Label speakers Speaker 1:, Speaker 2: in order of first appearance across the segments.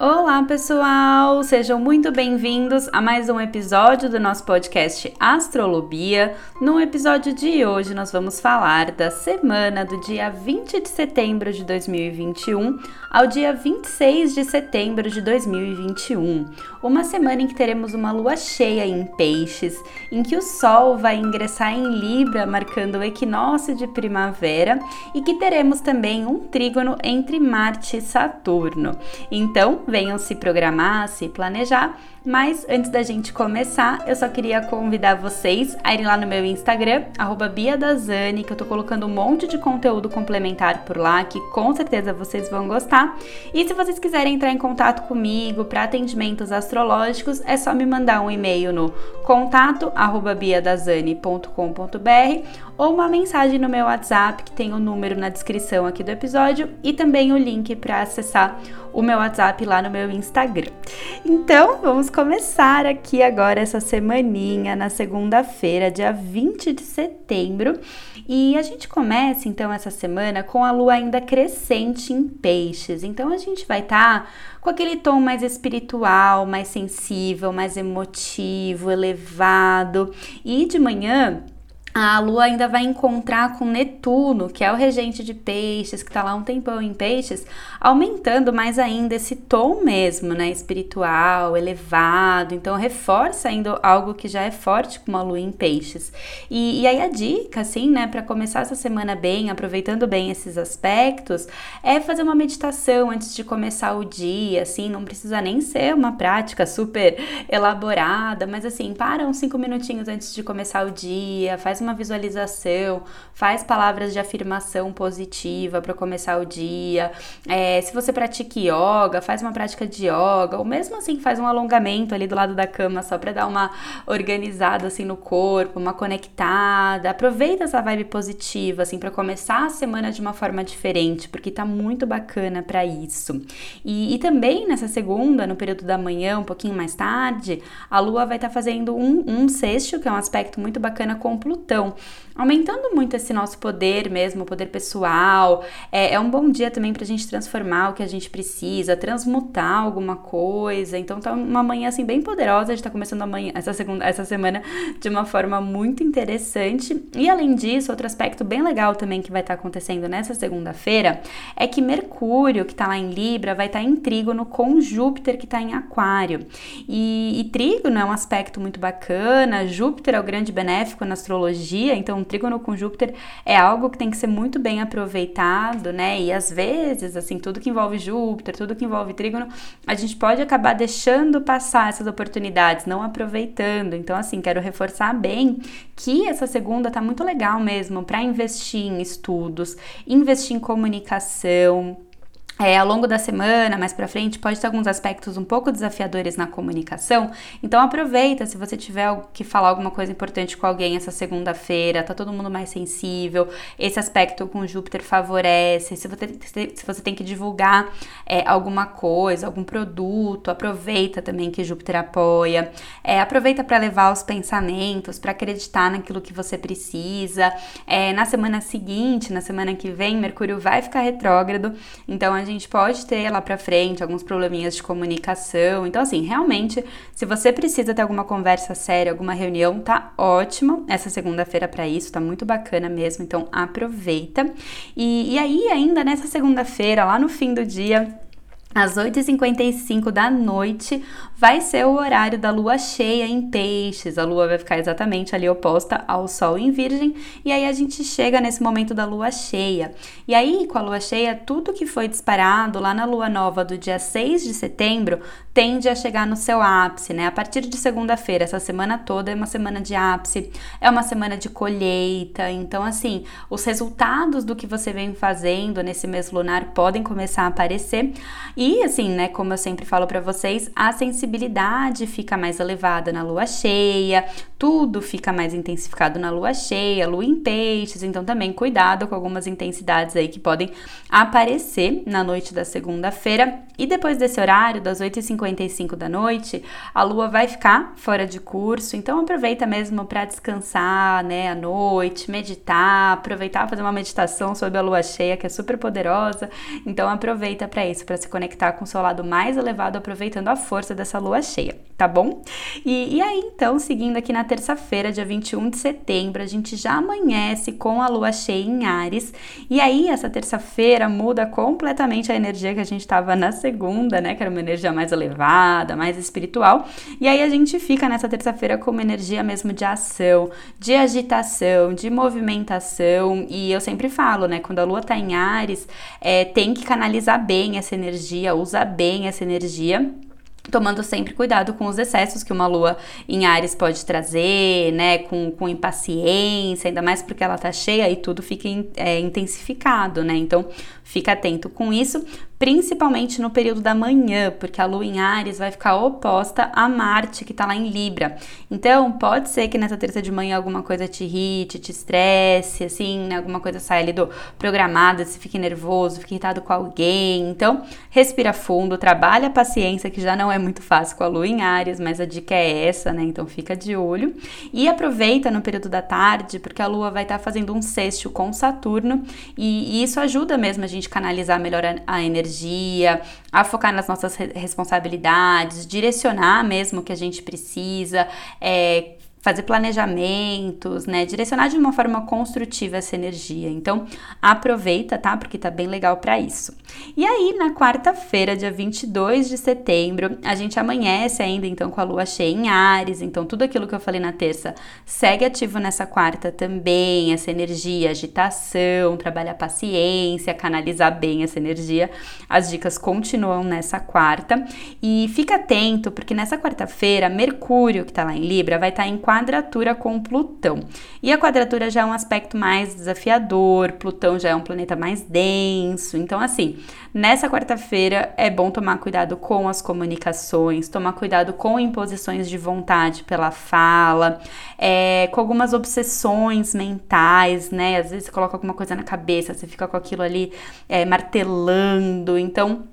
Speaker 1: Olá, pessoal! Sejam muito bem-vindos a mais um episódio do nosso podcast Astrolobia. No episódio de hoje, nós vamos falar da semana do dia 20 de setembro de 2021 ao dia 26 de setembro de 2021. Uma semana em que teremos uma lua cheia em Peixes, em que o Sol vai ingressar em Libra, marcando o equinócio de primavera, e que teremos também um trígono entre Marte e Saturno. Então, venham se programar, se planejar. Mas antes da gente começar, eu só queria convidar vocês a irem lá no meu Instagram, BiaDazani, que eu tô colocando um monte de conteúdo complementar por lá, que com certeza vocês vão gostar. E se vocês quiserem entrar em contato comigo para atendimentos astrológicos, é só me mandar um e-mail no contato biadazani.com.br ou uma mensagem no meu WhatsApp, que tem o número na descrição aqui do episódio, e também o link para acessar o meu WhatsApp lá no meu Instagram. Então, vamos começar aqui agora essa semaninha na segunda-feira, dia 20 de setembro. E a gente começa então essa semana com a lua ainda crescente em peixes. Então a gente vai estar tá com aquele tom mais espiritual, mais sensível, mais emotivo, elevado. E de manhã a Lua ainda vai encontrar com Netuno, que é o regente de peixes, que está lá um tempão em peixes, aumentando mais ainda esse tom mesmo, né? Espiritual, elevado. Então, reforça ainda algo que já é forte com a Lua em peixes. E, e aí, a dica, assim, né, para começar essa semana bem, aproveitando bem esses aspectos, é fazer uma meditação antes de começar o dia, assim, não precisa nem ser uma prática super elaborada, mas assim, para uns cinco minutinhos antes de começar o dia, faz uma uma visualização, faz palavras de afirmação positiva para começar o dia. É, se você pratica yoga, faz uma prática de yoga, ou mesmo assim faz um alongamento ali do lado da cama só para dar uma organizada assim no corpo, uma conectada. Aproveita essa vibe positiva assim para começar a semana de uma forma diferente, porque tá muito bacana para isso. E, e, também nessa segunda, no período da manhã, um pouquinho mais tarde, a Lua vai estar tá fazendo um, um sexto, que é um aspecto muito bacana com Plutão. Então, aumentando muito esse nosso poder mesmo, o poder pessoal. É, é um bom dia também para a gente transformar o que a gente precisa, transmutar alguma coisa. Então tá uma manhã assim bem poderosa, a gente tá começando amanhã, essa segunda, essa semana de uma forma muito interessante. E além disso, outro aspecto bem legal também que vai estar tá acontecendo nessa segunda-feira é que Mercúrio, que tá lá em Libra, vai estar tá em trígono com Júpiter, que tá em Aquário. E, e trígono é um aspecto muito bacana, Júpiter é o grande benéfico na astrologia, então trígono com Júpiter é algo que tem que ser muito bem aproveitado, né? E às vezes, assim, tudo que envolve Júpiter, tudo que envolve trígono, a gente pode acabar deixando passar essas oportunidades, não aproveitando. Então, assim, quero reforçar bem que essa segunda tá muito legal mesmo para investir em estudos, investir em comunicação, é, ao longo da semana, mais para frente, pode ter alguns aspectos um pouco desafiadores na comunicação. Então aproveita se você tiver que falar alguma coisa importante com alguém essa segunda-feira, tá todo mundo mais sensível. Esse aspecto com Júpiter favorece. Se você, se você tem que divulgar é, alguma coisa, algum produto, aproveita também que Júpiter apoia. É, aproveita para levar os pensamentos, para acreditar naquilo que você precisa. É, na semana seguinte, na semana que vem, Mercúrio vai ficar retrógrado. Então a gente pode ter lá para frente alguns probleminhas de comunicação. Então, assim, realmente, se você precisa ter alguma conversa séria, alguma reunião, tá ótimo essa segunda-feira para isso, tá muito bacana mesmo. Então, aproveita. E, e aí, ainda nessa segunda-feira, lá no fim do dia, às 8h55 da noite vai ser o horário da lua cheia em peixes. A lua vai ficar exatamente ali oposta ao sol em virgem, e aí a gente chega nesse momento da lua cheia. E aí, com a lua cheia, tudo que foi disparado lá na lua nova do dia 6 de setembro tende a chegar no seu ápice, né? A partir de segunda-feira, essa semana toda é uma semana de ápice, é uma semana de colheita. Então, assim, os resultados do que você vem fazendo nesse mês lunar podem começar a aparecer. E, assim, né, como eu sempre falo para vocês, a sensibilidade fica mais elevada na lua cheia, tudo fica mais intensificado na lua cheia, lua em peixes. Então, também cuidado com algumas intensidades aí que podem aparecer na noite da segunda-feira. E depois desse horário, das 8h50 11h55 da noite, a lua vai ficar fora de curso, então aproveita mesmo para descansar, né, à noite, meditar, aproveitar fazer uma meditação sobre a lua cheia, que é super poderosa. Então aproveita para isso, para se conectar com o seu lado mais elevado, aproveitando a força dessa lua cheia, tá bom? E, e aí, então, seguindo aqui na terça-feira, dia 21 de setembro, a gente já amanhece com a lua cheia em Ares. E aí, essa terça-feira muda completamente a energia que a gente estava na segunda, né? Que era uma energia mais elevada, mais espiritual. E aí a gente fica nessa terça-feira com uma energia mesmo de ação, de agitação, de movimentação. E eu sempre falo, né? Quando a lua tá em Ares, é, tem que canalizar bem essa energia, usar bem essa energia tomando sempre cuidado com os excessos que uma lua em Ares pode trazer, né, com, com impaciência, ainda mais porque ela tá cheia e tudo fica é, intensificado, né, então fica atento com isso, principalmente no período da manhã, porque a lua em Ares vai ficar oposta a Marte, que está lá em Libra. Então, pode ser que nessa terça de manhã alguma coisa te irrite, te estresse, assim, né? alguma coisa saia ali do programada, se fique nervoso, fique irritado com alguém. Então, respira fundo, trabalha a paciência, que já não é muito fácil com a lua em Ares, mas a dica é essa, né? Então, fica de olho. E aproveita no período da tarde, porque a lua vai estar tá fazendo um sexto com Saturno, e, e isso ajuda mesmo a gente canalizar melhor a, a energia energia, a focar nas nossas responsabilidades, direcionar mesmo o que a gente precisa, é, fazer planejamentos, né? Direcionar de uma forma construtiva essa energia. Então, aproveita, tá? Porque tá bem legal para isso. E aí, na quarta-feira, dia 22 de setembro, a gente amanhece ainda então com a lua cheia em Ares. Então, tudo aquilo que eu falei na terça segue ativo nessa quarta também, essa energia, agitação, trabalhar paciência, canalizar bem essa energia. As dicas continuam nessa quarta. E fica atento, porque nessa quarta-feira, Mercúrio, que tá lá em Libra, vai estar tá em quadratura com Plutão. E a quadratura já é um aspecto mais desafiador, Plutão já é um planeta mais denso. Então, assim, nessa quarta-feira é bom tomar cuidado com as comunicações, tomar cuidado com imposições de vontade pela fala, é, com algumas obsessões mentais, né? Às vezes você coloca alguma coisa na cabeça, você fica com aquilo ali é, martelando. Então,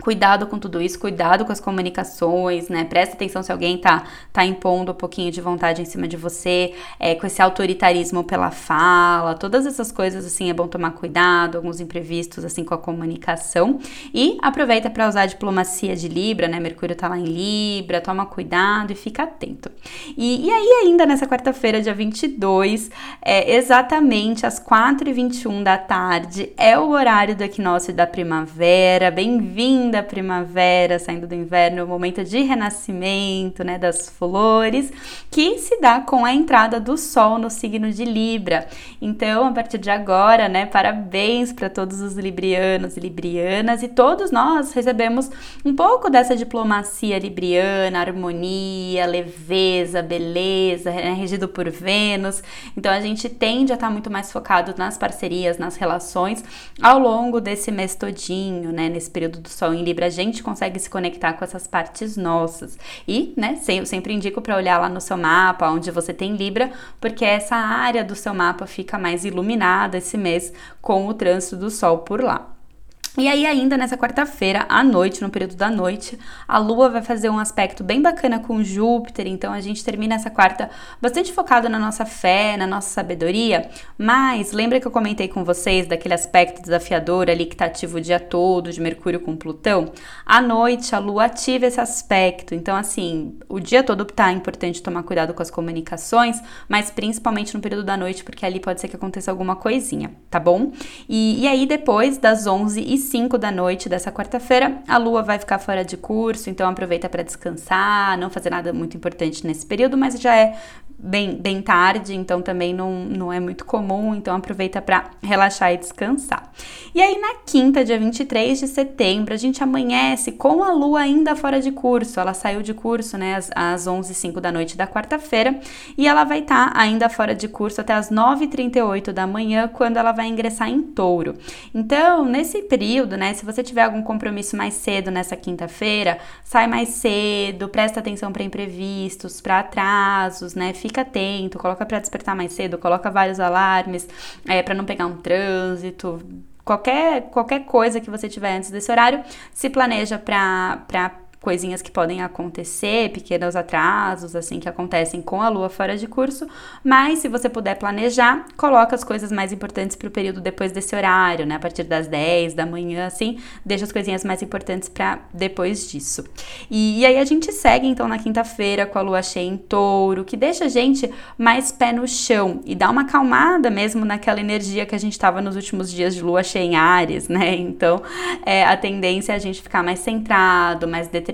Speaker 1: Cuidado com tudo isso, cuidado com as comunicações, né? Presta atenção se alguém tá, tá impondo um pouquinho de vontade em cima de você, é, com esse autoritarismo pela fala, todas essas coisas, assim, é bom tomar cuidado, alguns imprevistos, assim, com a comunicação. E aproveita para usar a diplomacia de Libra, né? Mercúrio tá lá em Libra, toma cuidado e fica atento. E, e aí, ainda nessa quarta-feira, dia 22, é, exatamente às 4h21 da tarde, é o horário do equinócio da primavera. Bem-vindo! Da primavera, saindo do inverno, o momento de renascimento, né, das flores, que se dá com a entrada do sol no signo de Libra. Então, a partir de agora, né, parabéns para todos os librianos e librianas e todos nós recebemos um pouco dessa diplomacia libriana, harmonia, leveza, beleza, né, regido por Vênus. Então, a gente tende a estar muito mais focado nas parcerias, nas relações ao longo desse mês todinho, né, nesse período do sol em Libra, a gente consegue se conectar com essas partes nossas. E, né, eu sempre indico para olhar lá no seu mapa, onde você tem Libra, porque essa área do seu mapa fica mais iluminada esse mês com o trânsito do Sol por lá. E aí, ainda nessa quarta-feira, à noite, no período da noite, a Lua vai fazer um aspecto bem bacana com Júpiter. Então, a gente termina essa quarta bastante focado na nossa fé, na nossa sabedoria. Mas, lembra que eu comentei com vocês daquele aspecto desafiador ali que tá ativo o dia todo, de Mercúrio com Plutão? À noite, a Lua ativa esse aspecto. Então, assim, o dia todo tá importante tomar cuidado com as comunicações, mas principalmente no período da noite, porque ali pode ser que aconteça alguma coisinha, tá bom? E, e aí, depois das 11 e 5 da noite dessa quarta-feira, a lua vai ficar fora de curso, então aproveita para descansar, não fazer nada muito importante nesse período, mas já é bem, bem tarde, então também não, não é muito comum, então aproveita para relaxar e descansar. E aí na quinta, dia 23 de setembro, a gente amanhece com a lua ainda fora de curso. Ela saiu de curso, né, às, às 11 h da noite da quarta-feira, e ela vai estar tá ainda fora de curso até as 9h38 da manhã, quando ela vai ingressar em touro. Então, nesse período, né, se você tiver algum compromisso mais cedo nessa quinta-feira, sai mais cedo, presta atenção para imprevistos, para atrasos, né, fica fica atento, coloca para despertar mais cedo, coloca vários alarmes é, para não pegar um trânsito, qualquer, qualquer coisa que você tiver antes desse horário, se planeja para coisinhas que podem acontecer, pequenos atrasos, assim, que acontecem com a lua fora de curso, mas se você puder planejar, coloca as coisas mais importantes para o período depois desse horário, né? A partir das 10 da manhã, assim, deixa as coisinhas mais importantes para depois disso. E, e aí a gente segue então na quinta-feira com a lua cheia em touro, que deixa a gente mais pé no chão e dá uma acalmada mesmo naquela energia que a gente estava nos últimos dias de lua cheia em Ares, né? Então é, a tendência é a gente ficar mais centrado, mais determinado,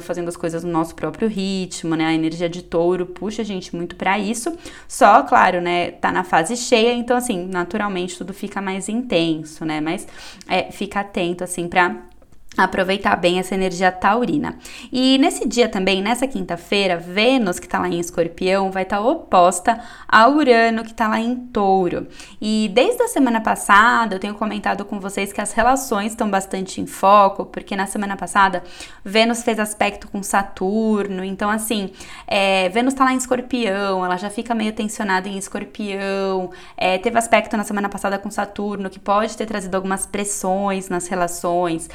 Speaker 1: fazendo as coisas no nosso próprio ritmo, né? A energia de touro puxa a gente muito para isso. Só, claro, né? Tá na fase cheia, então assim, naturalmente tudo fica mais intenso, né? Mas é, fica atento assim para aproveitar bem essa energia taurina. E nesse dia também, nessa quinta-feira, Vênus, que está lá em Escorpião, vai estar tá oposta a Urano, que está lá em Touro. E desde a semana passada, eu tenho comentado com vocês que as relações estão bastante em foco, porque na semana passada, Vênus fez aspecto com Saturno, então assim, é, Vênus está lá em Escorpião, ela já fica meio tensionada em Escorpião, é, teve aspecto na semana passada com Saturno, que pode ter trazido algumas pressões nas relações,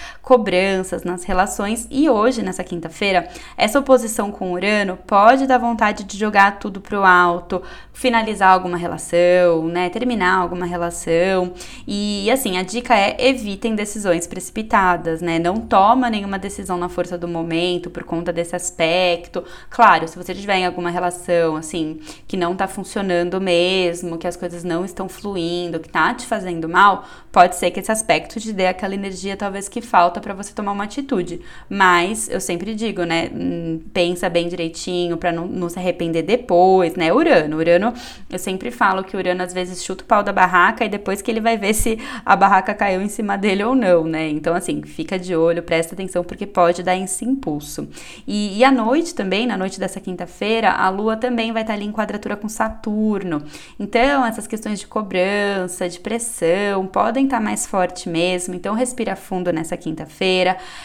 Speaker 1: cobranças nas relações e hoje, nessa quinta-feira, essa oposição com Urano pode dar vontade de jogar tudo pro alto, finalizar alguma relação, né, terminar alguma relação. E assim, a dica é evitem decisões precipitadas, né? Não toma nenhuma decisão na força do momento por conta desse aspecto. Claro, se você estiver em alguma relação assim que não tá funcionando mesmo, que as coisas não estão fluindo, que tá te fazendo mal, pode ser que esse aspecto te dê aquela energia talvez que falta para você tomar uma atitude. Mas eu sempre digo, né? Hum, pensa bem direitinho para não, não se arrepender depois, né? Urano. Urano, eu sempre falo que Urano às vezes chuta o pau da barraca e depois que ele vai ver se a barraca caiu em cima dele ou não, né? Então, assim, fica de olho, presta atenção, porque pode dar esse impulso. E, e à noite também, na noite dessa quinta-feira, a Lua também vai estar ali em quadratura com Saturno. Então, essas questões de cobrança, de pressão, podem estar mais forte mesmo. Então, respira fundo nessa quinta-feira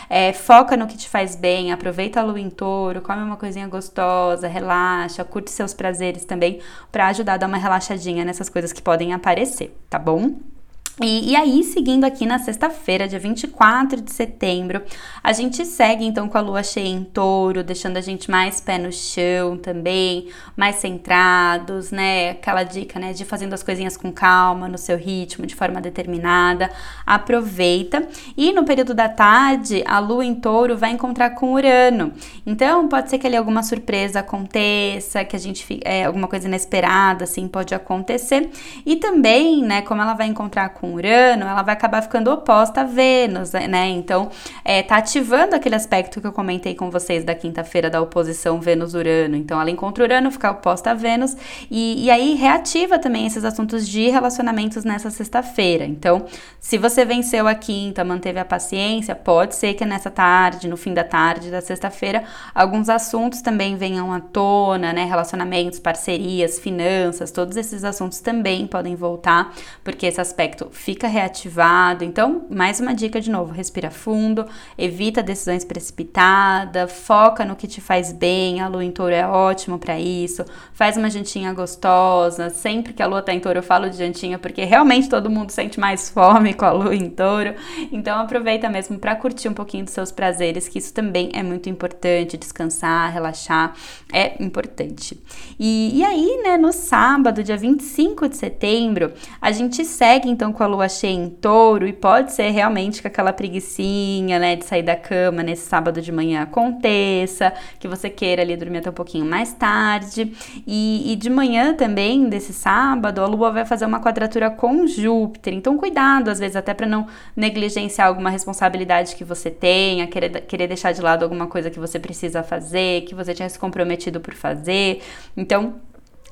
Speaker 1: É, foca no que te faz bem, aproveita a lua em touro, come uma coisinha gostosa, relaxa, curte seus prazeres também, para ajudar a dar uma relaxadinha nessas coisas que podem aparecer, tá bom? E, e, aí, seguindo aqui na sexta-feira, dia 24 de setembro, a gente segue então com a lua cheia em touro, deixando a gente mais pé no chão também, mais centrados, né? Aquela dica, né, de fazendo as coisinhas com calma, no seu ritmo, de forma determinada. Aproveita. E no período da tarde, a lua em touro vai encontrar com Urano. Então, pode ser que ali alguma surpresa aconteça, que a gente, é, alguma coisa inesperada, assim, pode acontecer. E também, né, como ela vai encontrar com com Urano, ela vai acabar ficando oposta a Vênus, né? Então, é, tá ativando aquele aspecto que eu comentei com vocês da quinta-feira da oposição Vênus-Urano. Então, ela encontra Urano, fica oposta a Vênus, e, e aí reativa também esses assuntos de relacionamentos nessa sexta-feira. Então, se você venceu a quinta, manteve a paciência, pode ser que nessa tarde, no fim da tarde da sexta-feira, alguns assuntos também venham à tona, né? Relacionamentos, parcerias, finanças, todos esses assuntos também podem voltar, porque esse aspecto fica reativado. Então, mais uma dica de novo: respira fundo, evita decisões precipitadas, foca no que te faz bem. A lua em touro é ótimo para isso. Faz uma jantinha gostosa. Sempre que a lua tá em touro, eu falo de jantinha porque realmente todo mundo sente mais fome com a lua em touro. Então, aproveita mesmo para curtir um pouquinho dos seus prazeres, que isso também é muito importante. Descansar, relaxar é importante. E, e aí, né, no sábado, dia 25 de setembro, a gente segue então com com a lua cheia em touro e pode ser realmente que aquela preguiçinha, né, de sair da cama nesse sábado de manhã aconteça, que você queira ali dormir até um pouquinho mais tarde. E, e de manhã também, desse sábado, a lua vai fazer uma quadratura com Júpiter. Então, cuidado, às vezes, até para não negligenciar alguma responsabilidade que você tenha, querer, querer deixar de lado alguma coisa que você precisa fazer, que você tinha se comprometido por fazer. Então,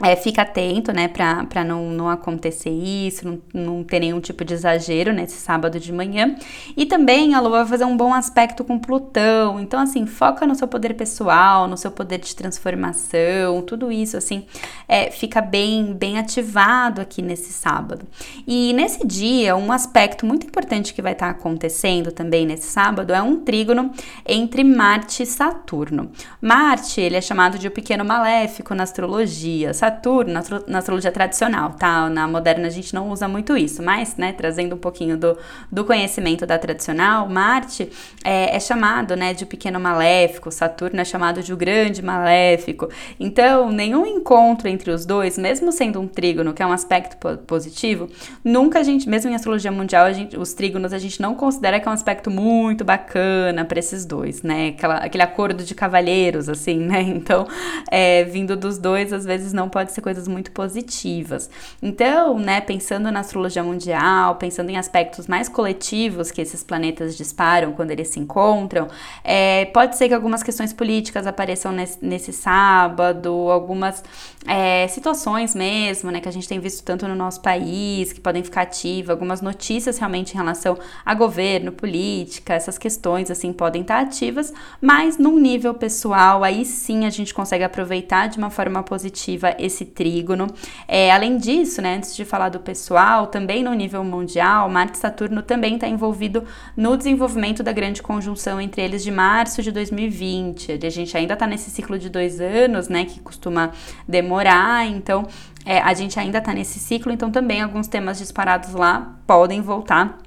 Speaker 1: é, fica atento, né, para não, não acontecer isso, não, não ter nenhum tipo de exagero nesse sábado de manhã. E também a Lua vai fazer um bom aspecto com Plutão, então, assim, foca no seu poder pessoal, no seu poder de transformação, tudo isso, assim, é, fica bem, bem ativado aqui nesse sábado. E nesse dia, um aspecto muito importante que vai estar tá acontecendo também nesse sábado é um trígono entre Marte e Saturno. Marte, ele é chamado de o pequeno maléfico na astrologia. Saturno Saturno, na, astrologia tradicional, tá? Na moderna a gente não usa muito isso, mas, né, trazendo um pouquinho do, do conhecimento da tradicional, Marte é, é chamado, né, de pequeno maléfico, Saturno é chamado de o grande maléfico. Então, nenhum encontro entre os dois, mesmo sendo um trígono, que é um aspecto positivo, nunca a gente, mesmo em astrologia mundial, gente, os trígonos a gente não considera que é um aspecto muito bacana para esses dois, né? Aquela, aquele acordo de cavalheiros, assim, né? Então, é, vindo dos dois, às vezes não pode ser coisas muito positivas. Então, né, pensando na astrologia mundial, pensando em aspectos mais coletivos que esses planetas disparam quando eles se encontram, é, pode ser que algumas questões políticas apareçam nesse, nesse sábado, algumas é, situações mesmo, né, que a gente tem visto tanto no nosso país, que podem ficar ativas, algumas notícias realmente em relação a governo, política, essas questões assim podem estar ativas, mas num nível pessoal, aí sim a gente consegue aproveitar de uma forma positiva esse trígono. É, além disso, né, antes de falar do pessoal, também no nível mundial, Marte e Saturno também está envolvido no desenvolvimento da grande conjunção entre eles de março de 2020. A gente ainda está nesse ciclo de dois anos, né, que costuma demorar, então é, a gente ainda está nesse ciclo, então também alguns temas disparados lá podem voltar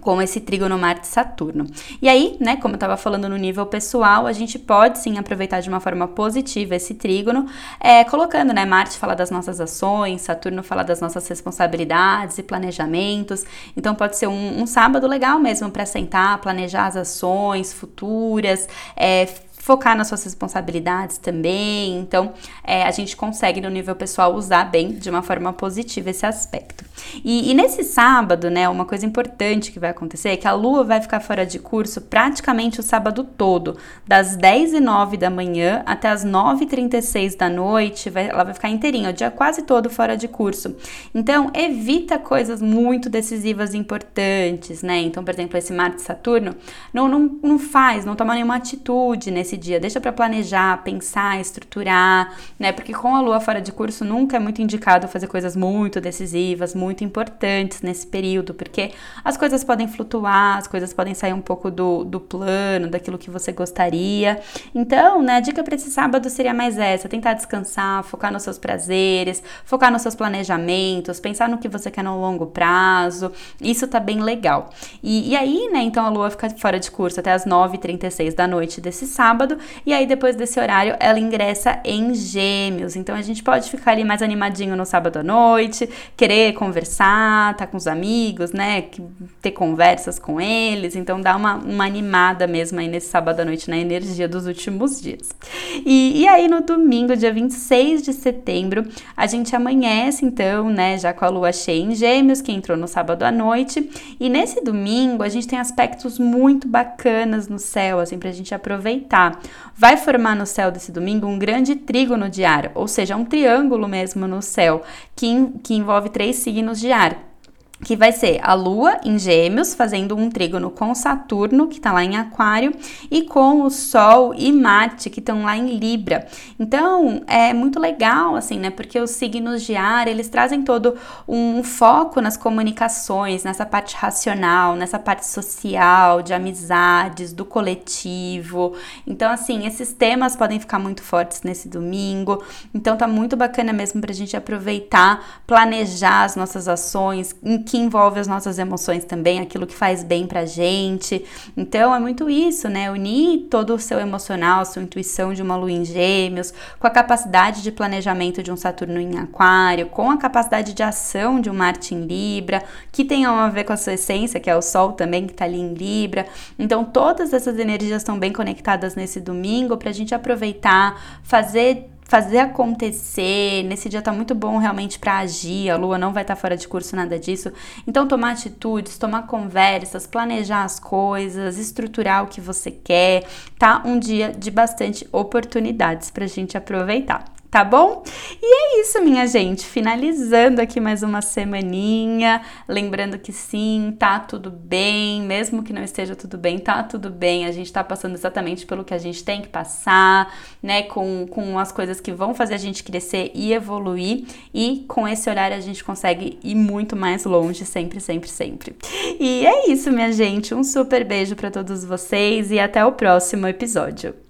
Speaker 1: com esse trígono Marte Saturno. E aí, né, como eu estava falando no nível pessoal, a gente pode sim aproveitar de uma forma positiva esse trígono, é, colocando, né, Marte fala das nossas ações, Saturno fala das nossas responsabilidades e planejamentos. Então pode ser um, um sábado legal mesmo para sentar, planejar as ações futuras, é, focar nas suas responsabilidades também. Então, é, a gente consegue no nível pessoal usar bem de uma forma positiva esse aspecto. E, e, nesse sábado, né, uma coisa importante que vai acontecer é que a Lua vai ficar fora de curso praticamente o sábado todo, das 10 e 9 da manhã até as 9 e 36 da noite, vai, ela vai ficar inteirinha, o dia quase todo fora de curso. Então, evita coisas muito decisivas e importantes, né? Então, por exemplo, esse Marte Saturno, não, não, não faz, não toma nenhuma atitude nesse esse dia, deixa para planejar, pensar, estruturar, né? Porque com a lua fora de curso nunca é muito indicado fazer coisas muito decisivas, muito importantes nesse período, porque as coisas podem flutuar, as coisas podem sair um pouco do, do plano, daquilo que você gostaria. Então, né, a dica para esse sábado seria mais essa: tentar descansar, focar nos seus prazeres, focar nos seus planejamentos, pensar no que você quer no longo prazo. Isso tá bem legal. E, e aí, né, então a lua fica fora de curso até as 9h36 da noite desse sábado sábado, e aí depois desse horário ela ingressa em Gêmeos. Então a gente pode ficar ali mais animadinho no sábado à noite, querer conversar, tá com os amigos, né? Ter conversas com eles. Então dá uma, uma animada mesmo aí nesse sábado à noite na energia dos últimos dias. E, e aí no domingo, dia 26 de setembro, a gente amanhece então, né? Já com a lua cheia em Gêmeos, que entrou no sábado à noite. E nesse domingo a gente tem aspectos muito bacanas no céu, assim, pra gente aproveitar vai formar no céu desse domingo um grande trígono de ar, ou seja, um triângulo mesmo no céu, que, que envolve três signos de ar que vai ser a Lua em Gêmeos, fazendo um trígono com Saturno, que está lá em Aquário, e com o Sol e Marte, que estão lá em Libra. Então, é muito legal, assim, né? Porque os signos de ar, eles trazem todo um foco nas comunicações, nessa parte racional, nessa parte social, de amizades, do coletivo. Então, assim, esses temas podem ficar muito fortes nesse domingo. Então, tá muito bacana mesmo pra gente aproveitar, planejar as nossas ações, que envolve as nossas emoções também, aquilo que faz bem pra gente. Então é muito isso, né? Unir todo o seu emocional, sua intuição de uma lua em gêmeos, com a capacidade de planejamento de um Saturno em Aquário, com a capacidade de ação de um Marte em Libra, que tem a ver com a sua essência, que é o Sol também, que tá ali em Libra. Então todas essas energias estão bem conectadas nesse domingo pra gente aproveitar, fazer fazer acontecer. Nesse dia tá muito bom realmente para agir. A lua não vai estar tá fora de curso, nada disso. Então, tomar atitudes, tomar conversas, planejar as coisas, estruturar o que você quer. Tá um dia de bastante oportunidades pra gente aproveitar tá bom? E é isso, minha gente. Finalizando aqui mais uma semaninha. Lembrando que sim, tá tudo bem. Mesmo que não esteja tudo bem, tá tudo bem. A gente tá passando exatamente pelo que a gente tem que passar, né? Com, com as coisas que vão fazer a gente crescer e evoluir. E com esse horário a gente consegue ir muito mais longe, sempre, sempre, sempre. E é isso, minha gente. Um super beijo para todos vocês e até o próximo episódio.